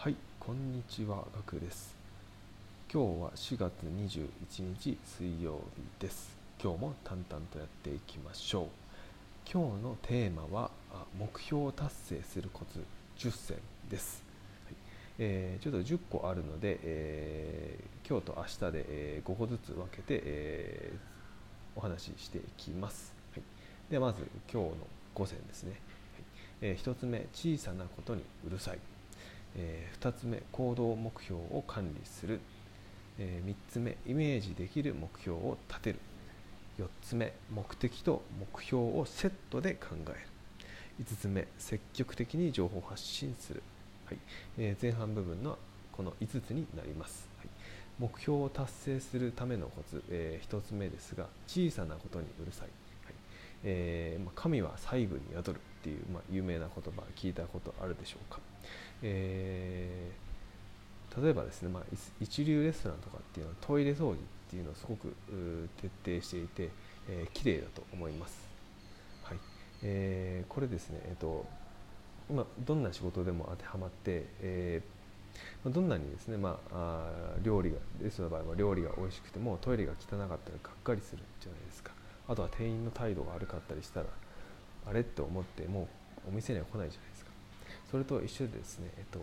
はい、こんにちは、ガクです。今日は4月21日水曜日です。今日も淡々とやっていきましょう。今日のテーマは目標を達成するコツ10選です。はいえーちょっと10個あるので、えー今日と明日で、え5個ずつ分けて、えーお話ししていきます。はい、ではまず今日の5選ですね。はいえ1つ目、小さなことにうるさい。え2つ目行動目標を管理する、え3つ目イメージできる目標を立てる。4つ目目的と目標をセットで考える。5つ目積極的に情報発信する、はい。前半部分のこの5つになります、はい。目標を達成するためのコツ、え1つ目ですが小さなことにうるさい、はい。えーまあ神は細部に宿る。っていう、まあ、有名な言葉聞いたことあるでしょうか。えー例えばですね、まあ、一流レストランとかっていうのはトイレ掃除っていうのをすごく徹底していて、えー、綺麗だと思います、はい。えーこれですね、えーとまあ、どんな仕事でも当てはまって、えーどんなにですね、まあ、あ料理がレストランの場合は料理が美味しくてもトイレが汚かったらがっかりするじゃないですか。あとは店員の態度が悪かったりしたらあれって思ってもうお店には来ないじゃないですか。それと一緒でですね、えっと、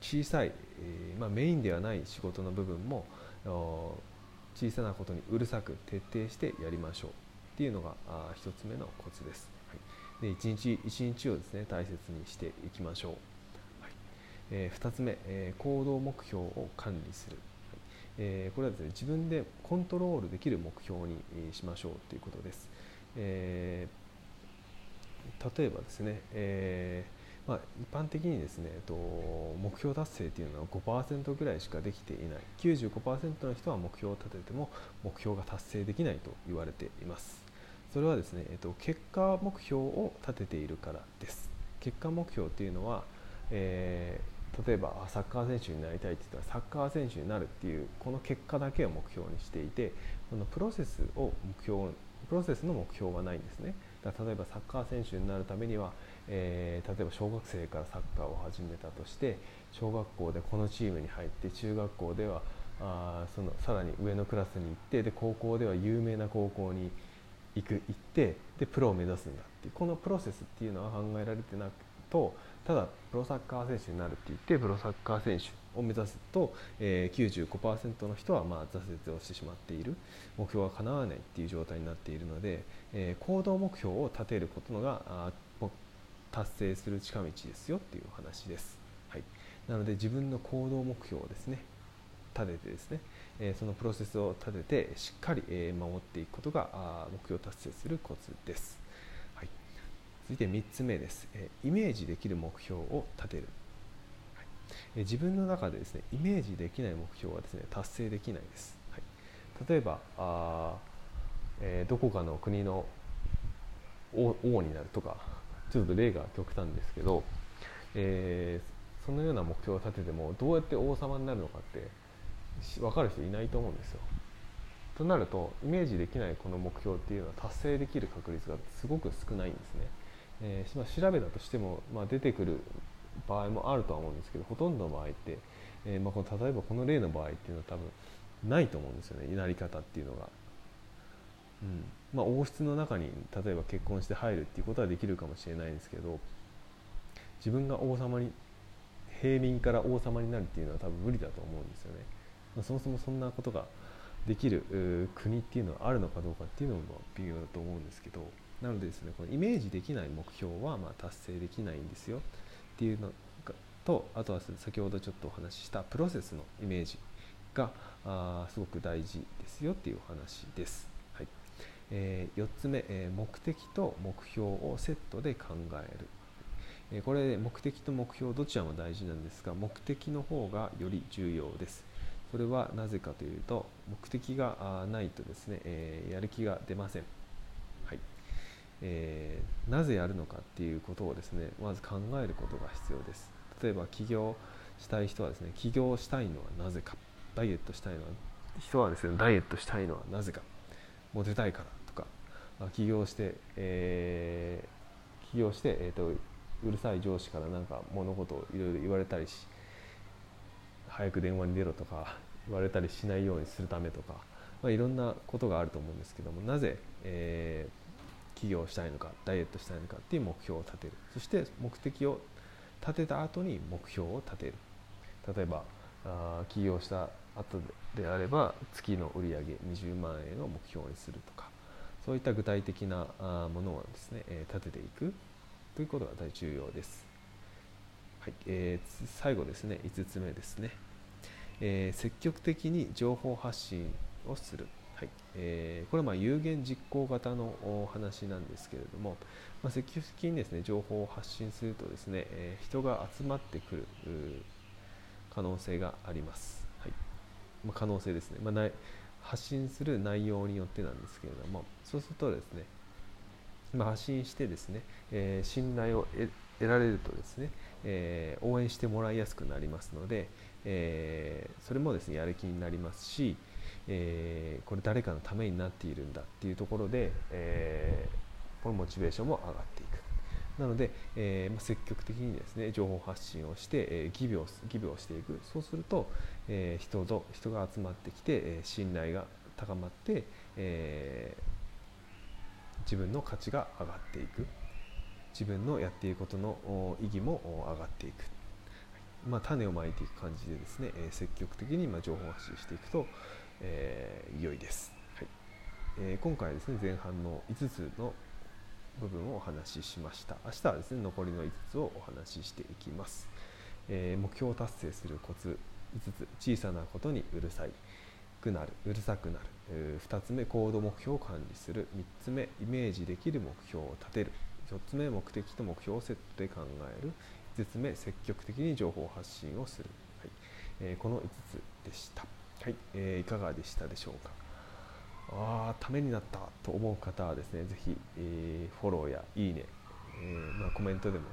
小さい、えーまあ、メインではない仕事の部分も小さなことにうるさく徹底してやりましょうっていうのがあー一つ目のコツです、はい、で一日一日をですね大切にしていきましょう、はい。えー二つ目、えー行動目標を管理する、えこれはですね自分でコントロールできる目標にしましょうということです、えー例えばですね、えーまあ、一般的にですね、えっと、目標達成というのは5%ぐらいしかできていない。95%の人は目標を立てても目標が達成できないと言われています。それはですね、えっと、結果目標を立てているからです。結果目標というのは、えー例えばサッカー選手になりたいって言ったらサッカー選手になるっていうこの結果だけを目標にしていてこのプロセスを目標プロセスの目標はないんですね。だ例えばサッカー選手になるためには、えー例えば小学生からサッカーを始めたとして小学校でこのチームに入って中学校ではあそのさらに上のクラスに行ってで高校では有名な高校に行く行ってでプロを目指すんだっていうこのプロセスっていうのは考えられてなくとただプロサッカー選手になるって言ってプロサッカー選手を目指すと、えー、95%の人はまあ挫折をしてしまっている。目標が叶わないっていう状態になっているので、えー行動目標を立てることのがあ達成する近道ですよっていう話です、はい、なので自分の行動目標をですね立ててですね、えーそのプロセスを立ててしっかり、えー守っていくことがあ目標達成するコツです、続いて3つ目です、えイメージできる目標を立てる、はい。え自分の中でですねイメージできない目標はですね達成できないです、はい、例えばあ、えーどこかの国の王になるとかちょっと例が極端ですけど、えーそのような目標を立ててもどうやって王様になるのかって分かる人いないと思うんですよ。となるとイメージできないこの目標っていうのは達成できる確率がすごく少ないんですね。えーまあ調べたとしても、まあ、出てくる場合もあるとは思うんですけどほとんどの場合って、えーまあ、この例えばこの例の場合っていうのは多分ないと思うんですよね。やり方っていうのが。うん。まあ、王室の中に例えば結婚して入るっていうことはできるかもしれないんですけど自分が王様に平民から王様になるっていうのは多分無理だと思うんですよね、まあ、そもそもそんなことができる国っていうのはあるのかどうかっていうのも微妙だと思うんですけど。なのでですねこのイメージできない目標はま達成できないんですよっていうのとあとは先ほどちょっとお話ししたプロセスのイメージがあーすごく大事ですよっていうお話です。はいえー4つ目、えー目的と目標をセットで考える。えーこれ目的と目標どちらも大事なんですが目的の方がより重要です。それはなぜかというと目的がないとですね、えやる気が出ません。えーなぜやるのかっていうことをですねまず考えることが必要です。例えば起業したい人はですね起業したいのはなぜか。ダイエットしたいのは人はですねダイエットしたいのはなぜか。モテたいからとか。あ起業して、えー起業して、えーとうるさい上司からなんか物事をいろいろ言われたりし、早く電話に出ろとか言われたりしないようにするためとか、まあ、いろんなことがあると思うんですけどもなぜ、えー、起業したいのかダイエットしたいのかっていう目標を立てる。そして目的を立てた後に目標を立てる。例えばあ起業した後であれば月の売上20万円を目標にするとか。そういった具体的なものをですね、え立てていく。ということが大重要です。はいえー、最後ですね5つ目ですね、えー、積極的に情報発信をする、はい。えー、これはま有言実行型のお話なんですけれども、まあ、積極的にですね情報を発信するとですね、え人が集まってくる可能性があります、はい。まあ、可能性ですね、まあ、発信する内容によってなんですけれどもそうするとですね、ま、発信してですね、え信頼を得られるとですね、え、応援してもらいやすくなりますので、え、それもですねやる気になりますし、えー、これ誰かのためになっているんだっていうところで、えこのモチベーションも上がっていく。なので、えま積極的にですね情報発信をして、えー、ギブをギブをしていく。そうすると、え人と人が集まってきて、え信頼が高まって、え自分の価値が上がっていく。自分のやっていることの意義も上がっていく、まあ、種をまいていく感じでですね、え積極的にま情報発信していくと、えー、良いです、はい。えー、今回ですね前半の5つの部分をお話ししました。明日はですね残りの5つをお話ししていきます、えー、目標を達成するコツ5つ小さなことにうるさいくなるうるさくなる。2つ目行動目標を管理する。3つ目イメージできる目標を立てる。4つ目目的と目標をセットで考える。5つ目積極的に情報発信をする、はい。えー、この5つでした、はい。えー、いかがでしたでしょうか？あためになったと思う方はですねぜひ、えー、フォローやいいね、えー、まあ、コメントでも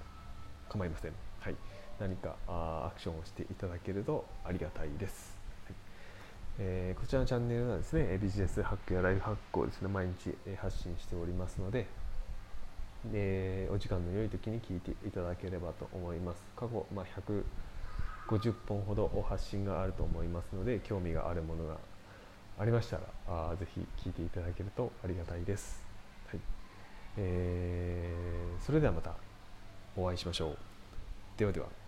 構いません、はい、何かあアクションをしていただけるとありがたいです、はい。えー、こちらのチャンネルはですねビジネスハックやライフハックをですね毎日発信しておりますのでえ、お時間の良い時に聞いていただければと思います。過去、まあ、50本ほど発信があると思いますので興味があるものがありましたらあぜひ聞いていただけるとありがたいです、はい。えー、それではまたお会いしましょう。ではでは。